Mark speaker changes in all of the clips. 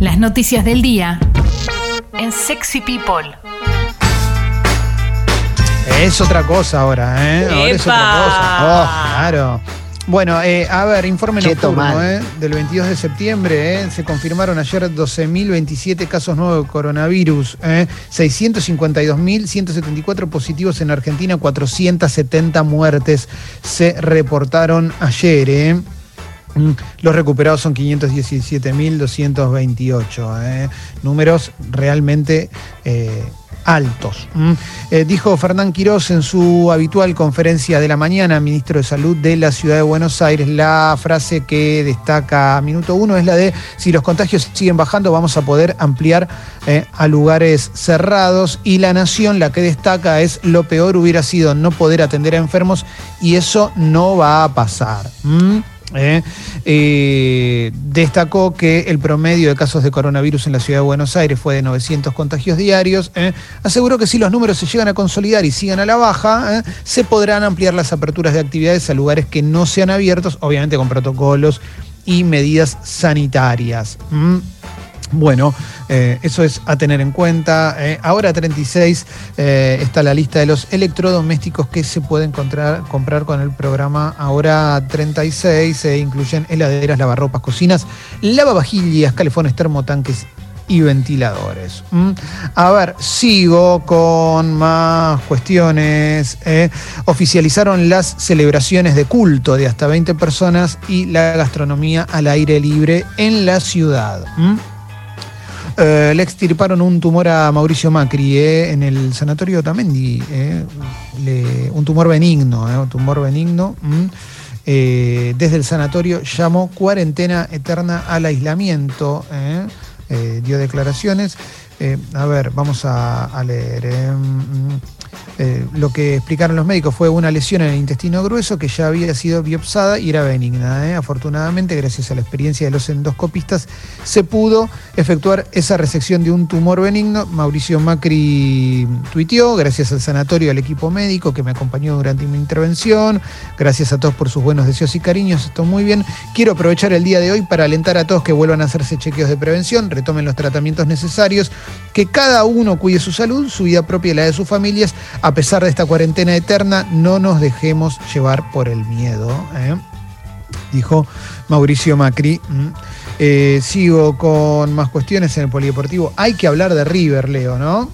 Speaker 1: Las noticias del día en Sexy People.
Speaker 2: Es otra cosa ahora, ¿eh? Ahora es otra cosa. Oh, claro. Bueno, eh, a ver, informe nocturno eh, del 22 de septiembre. eh, se confirmaron ayer 12.027 casos nuevos de coronavirus. Eh, 652.174 positivos en Argentina, 470 muertes se reportaron ayer. Mm, Los recuperados son 517.228. eh. Números realmente eh, altos. Mm. Eh, dijo Fernán Quirós en su habitual conferencia de la mañana, ministro de Salud de la Ciudad de Buenos Aires, la frase que destaca a minuto uno es la de si los contagios siguen bajando vamos a poder ampliar a lugares cerrados y la nación la que destaca es lo peor hubiera sido no poder atender a enfermos y eso no va a pasar. ¿Mm? Eh, eh, destacó que el promedio de casos de coronavirus en la ciudad de Buenos Aires fue de 900 contagios diarios. eh. Aseguró que si los números se llegan a consolidar y sigan a la baja, se podrán ampliar las aperturas de actividades a lugares que no sean abiertos, obviamente con protocolos y medidas sanitarias. Bueno, eh, eso es a tener en cuenta. Eh, ahora 36 eh, está la lista de los electrodomésticos que se pueden encontrar, comprar con el programa. Ahora 36 se incluyen heladeras, lavarropas, cocinas, lavavajillas, calefones, termotanques y ventiladores. A ver, sigo con más cuestiones. eh. Oficializaron las celebraciones de culto de hasta 20 personas y la gastronomía al aire libre en la ciudad. Eh, le extirparon un tumor a Mauricio Macri eh, en el sanatorio Tamendi. eh, un tumor benigno, un tumor benigno. mm. Desde el sanatorio llamó cuarentena eterna al aislamiento. dio declaraciones. A ver, vamos a, leer. mm, eh, lo que explicaron los médicos fue una lesión en el intestino grueso que ya había sido biopsada y era benigna. ¿eh? Afortunadamente, gracias a la experiencia de los endoscopistas, se pudo efectuar esa resección de un tumor benigno. Mauricio Macri tuiteó, gracias al sanatorio, al equipo médico que me acompañó durante mi intervención, gracias a todos por sus buenos deseos y cariños, esto muy bien. Quiero aprovechar el día de hoy para alentar a todos que vuelvan a hacerse chequeos de prevención, retomen los tratamientos necesarios, que cada uno cuide su salud, su vida propia y la de sus familias. A pesar de esta cuarentena eterna, no nos dejemos llevar por el miedo, ¿eh? dijo Mauricio Macri. Eh, sigo con más cuestiones en el polideportivo. Hay que hablar de River, Leo, ¿no?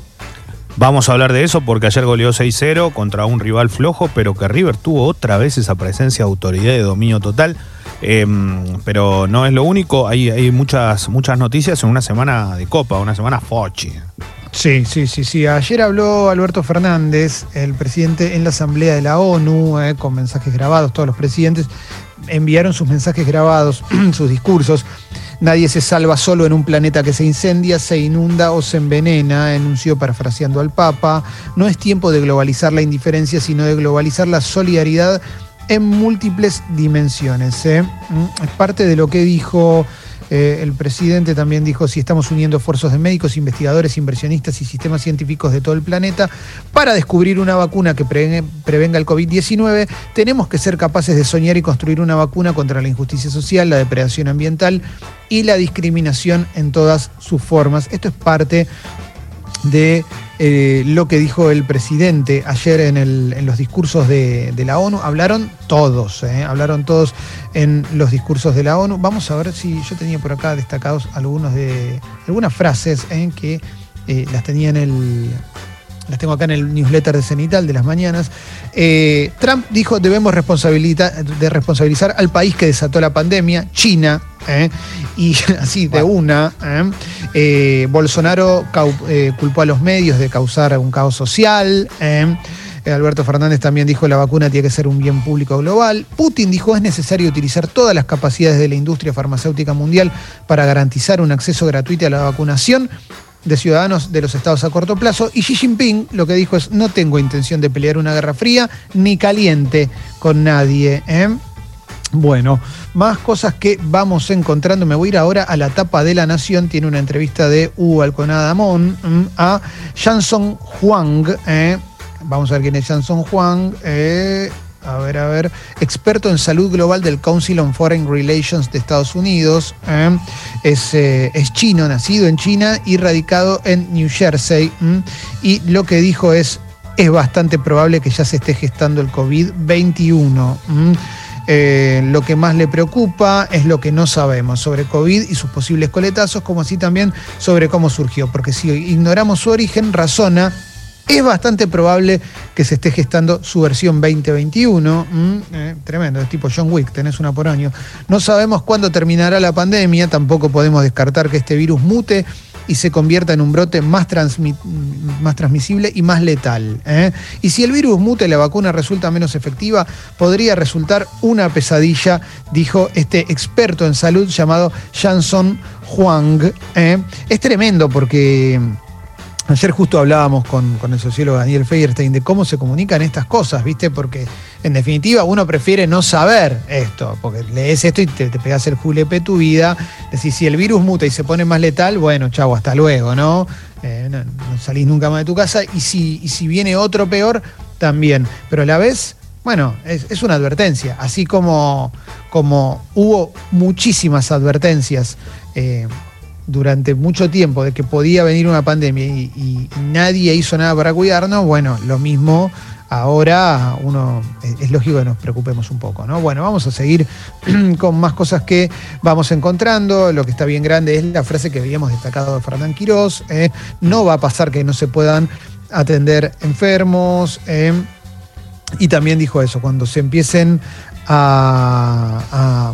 Speaker 3: Vamos a hablar de eso porque ayer goleó 6-0 contra un rival flojo, pero que River tuvo otra vez esa presencia de autoridad y dominio total. Eh, pero no es lo único, hay, hay muchas, muchas noticias en una semana de Copa, una semana fochi.
Speaker 2: Sí, sí, sí, sí. Ayer habló Alberto Fernández, el presidente en la Asamblea de la ONU, eh, con mensajes grabados, todos los presidentes enviaron sus mensajes grabados, sus discursos. Nadie se salva solo en un planeta que se incendia, se inunda o se envenena, enunció parafraseando al Papa. No es tiempo de globalizar la indiferencia, sino de globalizar la solidaridad en múltiples dimensiones. ¿eh? Mm, Es parte de lo que dijo eh, el presidente también dijo si estamos uniendo esfuerzos de médicos, investigadores, inversionistas y sistemas científicos de todo el planeta para descubrir una vacuna que prevenga, prevenga el COVID-19, tenemos que ser capaces de soñar y construir una vacuna contra la injusticia social, la depredación ambiental y la discriminación en todas sus formas. Esto es parte de eh, lo que dijo el presidente ayer en, en los discursos de, la ONU. Hablaron todos, eh, hablaron todos en los discursos de la ONU. Vamos a ver si yo tenía por acá destacados algunos de algunas frases eh, que las tenía en el. Las tengo acá en el newsletter de Cenital de las mañanas. Trump dijo debemos responsabilita- de responsabilizar al país que desató la pandemia, China, ¿eh? y así de una. ¿eh? Eh, Bolsonaro culpó a los medios de causar un caos social. Alberto Fernández también dijo la vacuna tiene que ser un bien público global. Putin dijo es necesario utilizar todas las capacidades de la industria farmacéutica mundial para garantizar un acceso gratuito a la vacunación de ciudadanos de los estados a corto plazo. Y Xi Jinping lo que dijo es no tengo intención de pelear una guerra fría ni caliente con nadie. ¿eh? Bueno, más cosas que vamos encontrando. Me voy a ir ahora a la tapa de La Nación. Tiene una entrevista de Hugo Alconada Mon mm, a Jansson Huang. ¿eh? Vamos a ver quién es Jansson Huang. eh, a ver, a ver, experto en salud global del Council on Foreign Relations de Estados Unidos. ¿eh? Es, es, chino, nacido en China y radicado en New Jersey. ¿eh? Y lo que dijo es, es bastante probable que ya se esté gestando el COVID-21. Eh, lo que más le preocupa es lo que no sabemos sobre COVID y sus posibles coletazos, como así también sobre cómo surgió. Porque si ignoramos su origen, razona, es bastante probable que se esté gestando su versión 2021. Eh, tremendo, es tipo John Wick, tenés una por año. No sabemos cuándo terminará la pandemia, tampoco podemos descartar que este virus mute y se convierta en un brote más, transmisible y más letal. ¿eh? Y si el virus mute y la vacuna resulta menos efectiva, podría resultar una pesadilla, dijo este experto en salud llamado Janson Huang. ¿eh? Es tremendo porque Ayer justo hablábamos con, el sociólogo Daniel Feierstein de cómo se comunican estas cosas, ¿viste? Porque en definitiva uno prefiere no saber esto, porque lees esto y te, te pegas el julepe tu vida. Decís, si el virus muta y se pone más letal, bueno, chavo, hasta luego, ¿no? Eh, no, salís nunca más de tu casa. Y si, y si viene otro peor, también. Pero a la vez, bueno, es, una advertencia. Así como, como hubo muchísimas advertencias. Eh, durante mucho tiempo de que podía venir una pandemia y, nadie hizo nada para cuidarnos, bueno, lo mismo ahora uno es, lógico que nos preocupemos un poco, ¿no? Bueno, vamos a seguir con más cosas que vamos encontrando. Lo que está bien grande es la frase que habíamos destacado de Fernán Quirós. ¿eh? no va a pasar que no se puedan atender enfermos. ¿eh? y también dijo eso, cuando se empiecen a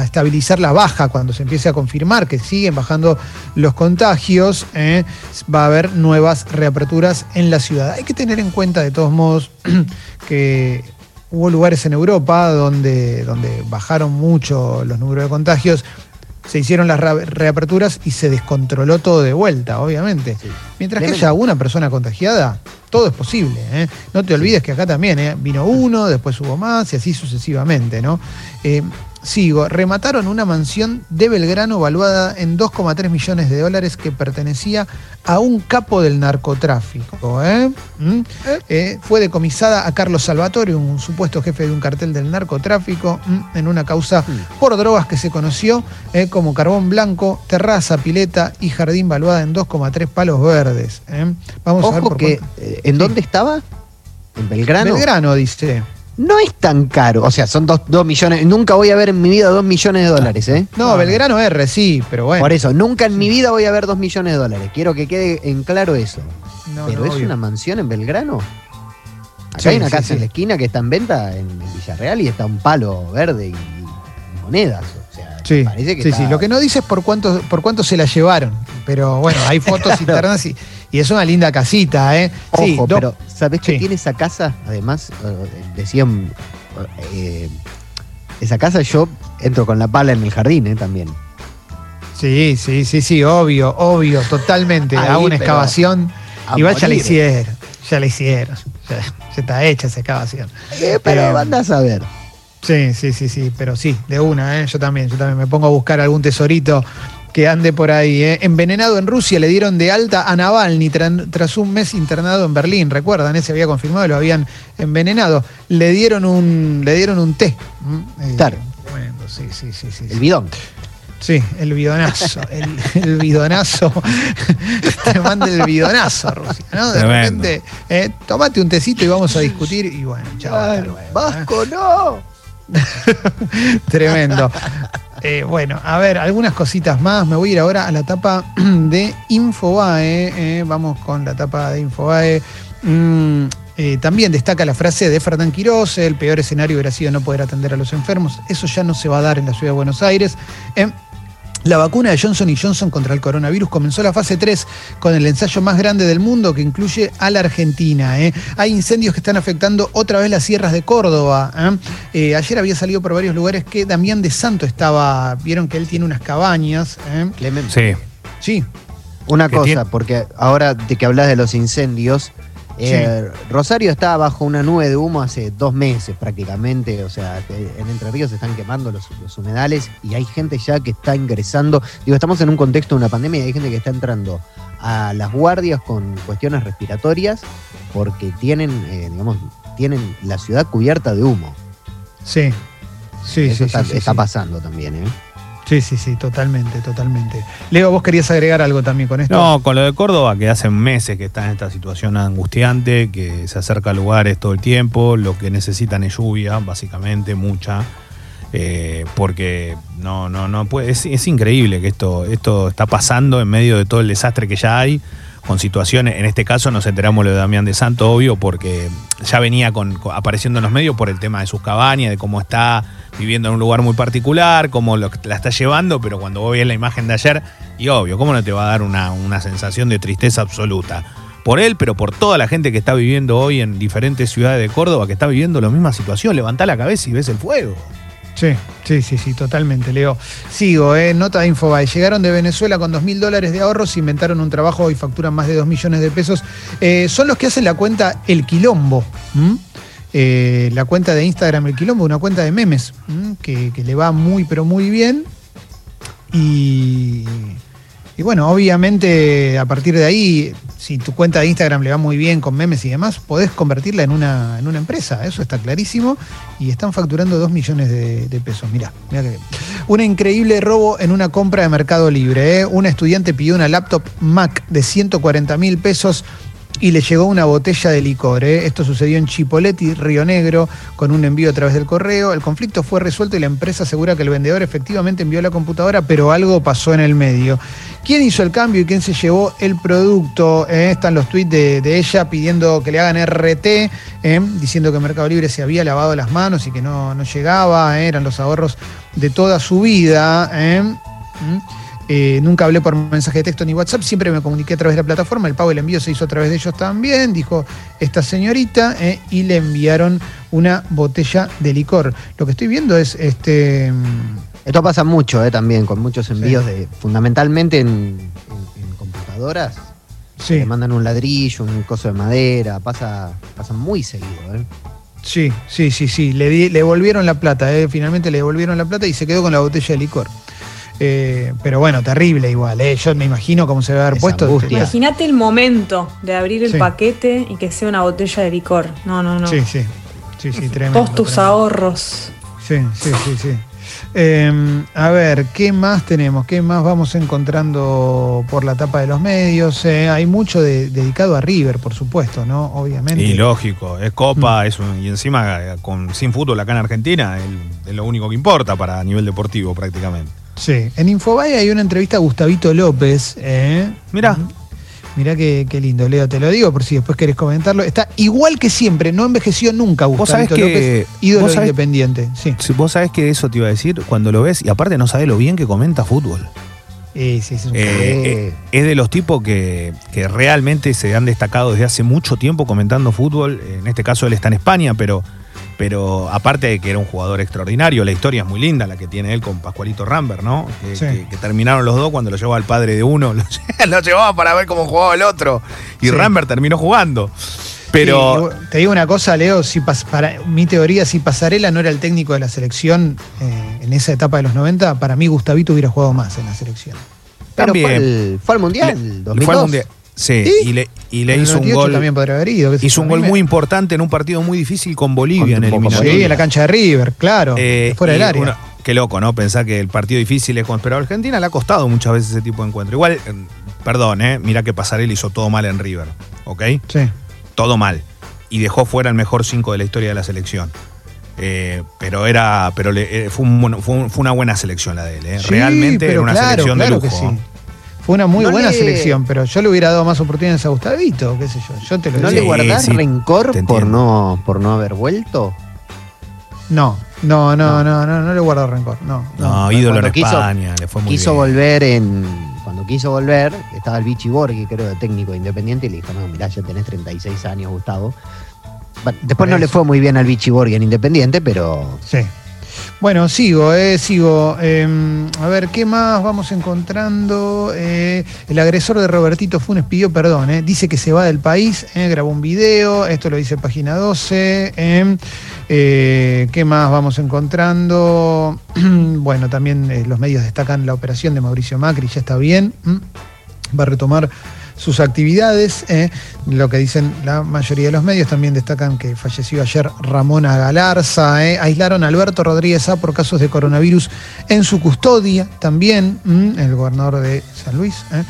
Speaker 2: estabilizar la baja cuando se empiece a confirmar que siguen bajando los contagios, eh, va a haber nuevas reaperturas en la ciudad. Hay que tener en cuenta de todos modos que hubo lugares en Europa donde, donde bajaron mucho los números de contagios, se hicieron las reaperturas y se descontroló todo de vuelta, obviamente. Mientras que haya una persona contagiada, todo es posible. ¿eh? No te olvides que acá también ¿eh? vino uno, después hubo más y así sucesivamente. ¿no? Sigo, remataron una mansión de Belgrano valuada en 2,3 millones de dólares que pertenecía a un capo del narcotráfico. ¿eh? ¿Mm? ¿Eh? fue decomisada a Carlos Salvatore, un supuesto jefe de un cartel del narcotráfico, en una causa por drogas que se conoció ¿eh? como carbón blanco, terraza, pileta y jardín valuada en 2,3 palos verdes.
Speaker 4: Vamos a ver por que, ¿En dónde estaba? ¿En Belgrano?
Speaker 2: Belgrano, dice
Speaker 4: no es tan caro. O sea, son dos, millones. Nunca voy a ver en mi vida dos millones de dólares, ¿eh?
Speaker 2: No, Belgrano R, sí, pero bueno.
Speaker 4: Por eso, nunca en mi vida voy a ver dos millones de dólares. Quiero que quede en claro eso. pero es una mansión en Belgrano. Acá hay una casa en la esquina que está en venta en Villarreal y está un palo verde y, monedas. O sea,
Speaker 2: sí, parece que sí, sí. Lo que no dice es por cuánto, por cuánto se la llevaron. Pero bueno, hay fotos internas y y es una linda casita, ¿eh?
Speaker 4: Ojo, pero ¿sabés qué tiene esa casa? Además, eh, decían, eh, esa casa yo entro con la pala en el jardín, ¿eh? También.
Speaker 2: Sí, sí, sí, sí, obvio, obvio, totalmente. Hago una excavación. Igual ya la hicieron, ya la hicieron. Ya, está hecha esa excavación.
Speaker 4: Eh, pero eh, a saber.
Speaker 2: Sí, sí, sí, sí, pero sí, de una, ¿eh? yo también, yo también me pongo a buscar algún tesorito que ande por ahí. ¿eh? Envenenado en Rusia, le dieron de alta a Navalny tras un mes internado en Berlín. Recuerdan, ese había confirmado, lo habían envenenado. Le dieron un, le dieron un té.
Speaker 4: Eh, claro.
Speaker 2: sí, sí, sí, sí,
Speaker 4: El bidón.
Speaker 2: Sí, el bidonazo. el, bidonazo. Te manda el bidonazo, Rusia, ¿no? De repente, eh, tomate un tecito y vamos a discutir. Y bueno, chao.
Speaker 4: Vasco, no.
Speaker 2: Tremendo. Eh, bueno, a ver, algunas cositas más. Me voy a ir ahora a la etapa de Infobae. Eh, vamos con la etapa de Infobae. Mm, eh, también destaca la frase de Fernán Quirós, el peor escenario hubiera sido no poder atender a los enfermos. Eso ya no se va a dar en la ciudad de Buenos Aires. La vacuna de Johnson Johnson contra el coronavirus comenzó la fase 3 con el ensayo más grande del mundo que incluye a la Argentina. ¿eh? Hay incendios que están afectando otra vez las sierras de Córdoba. ¿eh? Eh, ayer había salido por varios lugares que Damián de Santo estaba, vieron que él tiene unas cabañas.
Speaker 3: Sí.
Speaker 2: Sí.
Speaker 4: Una cosa, porque ahora de que hablas de los incendios, eh, Rosario está bajo una nube de humo hace dos meses prácticamente, o sea, en Entre Ríos se están quemando los, humedales y hay gente ya que está ingresando, digo, estamos en un contexto de una pandemia y hay gente que está entrando a las guardias con cuestiones respiratorias porque tienen, eh, digamos, tienen la ciudad cubierta de humo.
Speaker 2: Sí, sí,
Speaker 4: Eso
Speaker 2: sí,
Speaker 4: está,
Speaker 2: sí,
Speaker 4: está pasando también, ¿eh?
Speaker 2: Sí, sí, sí, totalmente, totalmente. Leo, vos querías agregar algo también con esto.
Speaker 3: No, con lo de Córdoba, que hace meses que está en esta situación angustiante, que se acerca a lugares todo el tiempo, lo que necesitan es lluvia, básicamente, mucha. eh, porque no, no, no puede. Es, es increíble que esto, esto está pasando en medio de todo el desastre que ya hay, con situaciones. En este caso nos enteramos lo de Damián de Santo, obvio, porque ya venía con, apareciendo en los medios por el tema de sus cabañas, de cómo está viviendo en un lugar muy particular, cómo lo, la está llevando, pero cuando vos ves la imagen de ayer, y obvio, ¿cómo no te va a dar una, una sensación de tristeza absoluta? Por él, pero por toda la gente que está viviendo hoy en diferentes ciudades de Córdoba, que está viviendo la misma situación. Levantá la cabeza y ves el fuego.
Speaker 2: Sí, sí, sí, sí, totalmente, Leo. Sigo, eh, nota de Infobae. Llegaron de Venezuela con dos mil dólares de ahorros, inventaron un trabajo y facturan más de dos millones de pesos. Eh, son los que hacen la cuenta El Quilombo. Eh, la cuenta de Instagram El Quilombo, una cuenta de memes, que, que le va muy, pero muy bien. Y, y bueno, obviamente a partir de ahí, si tu cuenta de Instagram le va muy bien con memes y demás, podés convertirla en una, en una empresa, eso está clarísimo. Y están facturando 2 millones de, pesos. Mirá, mirá que. Un increíble robo en una compra de Mercado Libre. ¿eh? Una estudiante pidió una laptop Mac de 140 mil pesos y le llegó una botella de licor. ¿eh? Esto sucedió en Chipoleti, Río Negro, con un envío a través del correo. El conflicto fue resuelto y la empresa asegura que el vendedor efectivamente envió la computadora, pero algo pasó en el medio. ¿Quién hizo el cambio y quién se llevó el producto? Eh, están los tweets de, ella pidiendo que le hagan RT, eh, diciendo que Mercado Libre se había lavado las manos y que no, no llegaba, eran los ahorros de toda su vida. Mm. Eh, nunca hablé por mensaje de texto ni WhatsApp, siempre me comuniqué a través de la plataforma. El pago y el envío se hizo a través de ellos también, dijo esta señorita, eh, y le enviaron una botella de licor. Lo que estoy viendo es este. mm,
Speaker 4: Esto pasa mucho, ¿eh? También, con muchos envíos de. fundamentalmente en, en- en computadoras.
Speaker 2: Sí,
Speaker 4: Te mandan un ladrillo, un coso de madera. Pasa, pasa muy seguido, ¿eh?
Speaker 2: sí, sí, sí, sí. Le, di- le devolvieron la plata, eh, finalmente le devolvieron la plata y se quedó con la botella de licor. Eh, pero bueno, terrible igual, eh. yo me imagino cómo se debe haber
Speaker 4: Esa
Speaker 2: puesto.
Speaker 5: Imagínate el momento de abrir el
Speaker 2: Sí.
Speaker 5: paquete y que sea una botella de licor. No, no, no.
Speaker 2: Sí, sí, sí, sí, tremendo.
Speaker 5: Todos tus
Speaker 2: tremendo.
Speaker 5: ahorros.
Speaker 2: Sí, sí, sí, sí. Eh, a ver, ¿qué más tenemos? ¿Qué más vamos encontrando por la tapa de los medios? Eh, hay mucho de- dedicado a River, por supuesto, ¿no? Obviamente.
Speaker 3: Y lógico, es Copa, es un- y encima eh, con, sin fútbol acá en Argentina el- es lo único que importa para a nivel deportivo prácticamente.
Speaker 2: Sí. En Infobae hay una entrevista a Gustavito López. ¿eh?
Speaker 3: Mirá.
Speaker 2: Mirá qué, qué lindo, Leo, te lo digo por si después querés comentarlo. Está igual que siempre, no envejeció nunca
Speaker 3: Vos
Speaker 2: Gustavito
Speaker 3: que-
Speaker 2: López, ídolo
Speaker 3: vos sabés-
Speaker 2: independiente. Sí.
Speaker 3: Si Vos sabés que eso te iba a decir cuando lo ves, y aparte no sabés lo bien que comenta fútbol.
Speaker 2: Sí, sí, es un
Speaker 3: Eh, eh, es de los tipos que, que realmente se han destacado desde hace mucho tiempo comentando fútbol. En este caso él está en España, pero, pero aparte de que era un jugador extraordinario, la historia es muy linda, la que tiene él con Pascualito Rambert, ¿no? Que,
Speaker 2: Sí.
Speaker 3: que- que terminaron los dos cuando lo llevaba el padre de uno, lo, lo llevaba para ver cómo jugaba el otro. Y
Speaker 2: Sí.
Speaker 3: Rambert terminó jugando. Pero
Speaker 2: Sí, te digo una cosa, Leo, si pas- para mi teoría, si Pasarela no era el técnico de la selección eh, en esa etapa de los 90, para mí Gustavito hubiera jugado más en la selección.
Speaker 4: Pero
Speaker 3: También.
Speaker 4: fue al, fue al Mundial,
Speaker 3: le-
Speaker 4: 2002.
Speaker 3: fue al Mundial. Sí,
Speaker 2: ¿Sí?
Speaker 3: y le, y le
Speaker 2: En el
Speaker 3: hizo un
Speaker 2: 98
Speaker 3: gol.
Speaker 2: también podría haber ido.
Speaker 3: Hizo un gol muy importante en un partido muy difícil con Bolivia en
Speaker 4: Con-
Speaker 3: eliminatoria.
Speaker 2: Sí, en la cancha de River, claro.
Speaker 3: Eh,
Speaker 2: fuera del área.
Speaker 3: qué loco, ¿no? Pensar que el partido difícil es con. Pero a Argentina le ha costado muchas veces ese tipo de encuentro. Igual, eh, perdón, ¿eh? Mira que Pasarela hizo todo mal en River, ¿ok?
Speaker 2: Sí.
Speaker 3: Todo mal. Y dejó fuera el mejor 5 de la historia de la selección. Eh, pero era. Pero le- eh, fue, un fue un- fue una buena selección la de él, ¿eh?
Speaker 2: Sí,
Speaker 3: Realmente era una
Speaker 2: claro,
Speaker 3: selección
Speaker 2: claro
Speaker 3: de lujo.
Speaker 2: Fue una muy
Speaker 4: No
Speaker 2: buena
Speaker 4: le-
Speaker 2: selección, pero yo le hubiera dado más oportunidades a Gustavito, qué sé yo. Yo te lo
Speaker 4: ¿No
Speaker 2: digo.
Speaker 4: le guardás
Speaker 3: sí,
Speaker 4: rencor por no, por no haber vuelto?
Speaker 2: No, no, no, no, no, no le guardo rencor. No,
Speaker 3: No,
Speaker 2: no.
Speaker 3: ídolo en
Speaker 4: quiso-
Speaker 3: España, le fue muy
Speaker 4: quiso
Speaker 3: bien.
Speaker 4: volver en. Cuando quiso volver, estaba el Vichy Borghi, creo, de técnico de independiente, y le dijo: No, mirá, ya tenés 36 años, Gustavo. Bueno, después no le fue muy bien al Vichy Borghi en Independiente, pero
Speaker 2: Sí. Bueno, sigo, eh, sigo. Eh, a ver, ¿qué más vamos encontrando? Eh, el agresor de Robertito Funes pidió perdón. eh. Dice que se va del país, grabó un video, esto lo dice página 12. eh. Eh, ¿Qué más vamos encontrando? bueno, también los medios destacan la operación de Mauricio Macri, ya está bien. mm. Va a retomar sus actividades. eh. Lo que dicen la mayoría de los medios también destacan que falleció ayer Ramona Galarza. eh. Aislaron a Alberto Rodríguez A por casos de coronavirus en su custodia también, el gobernador de San Luis. eh.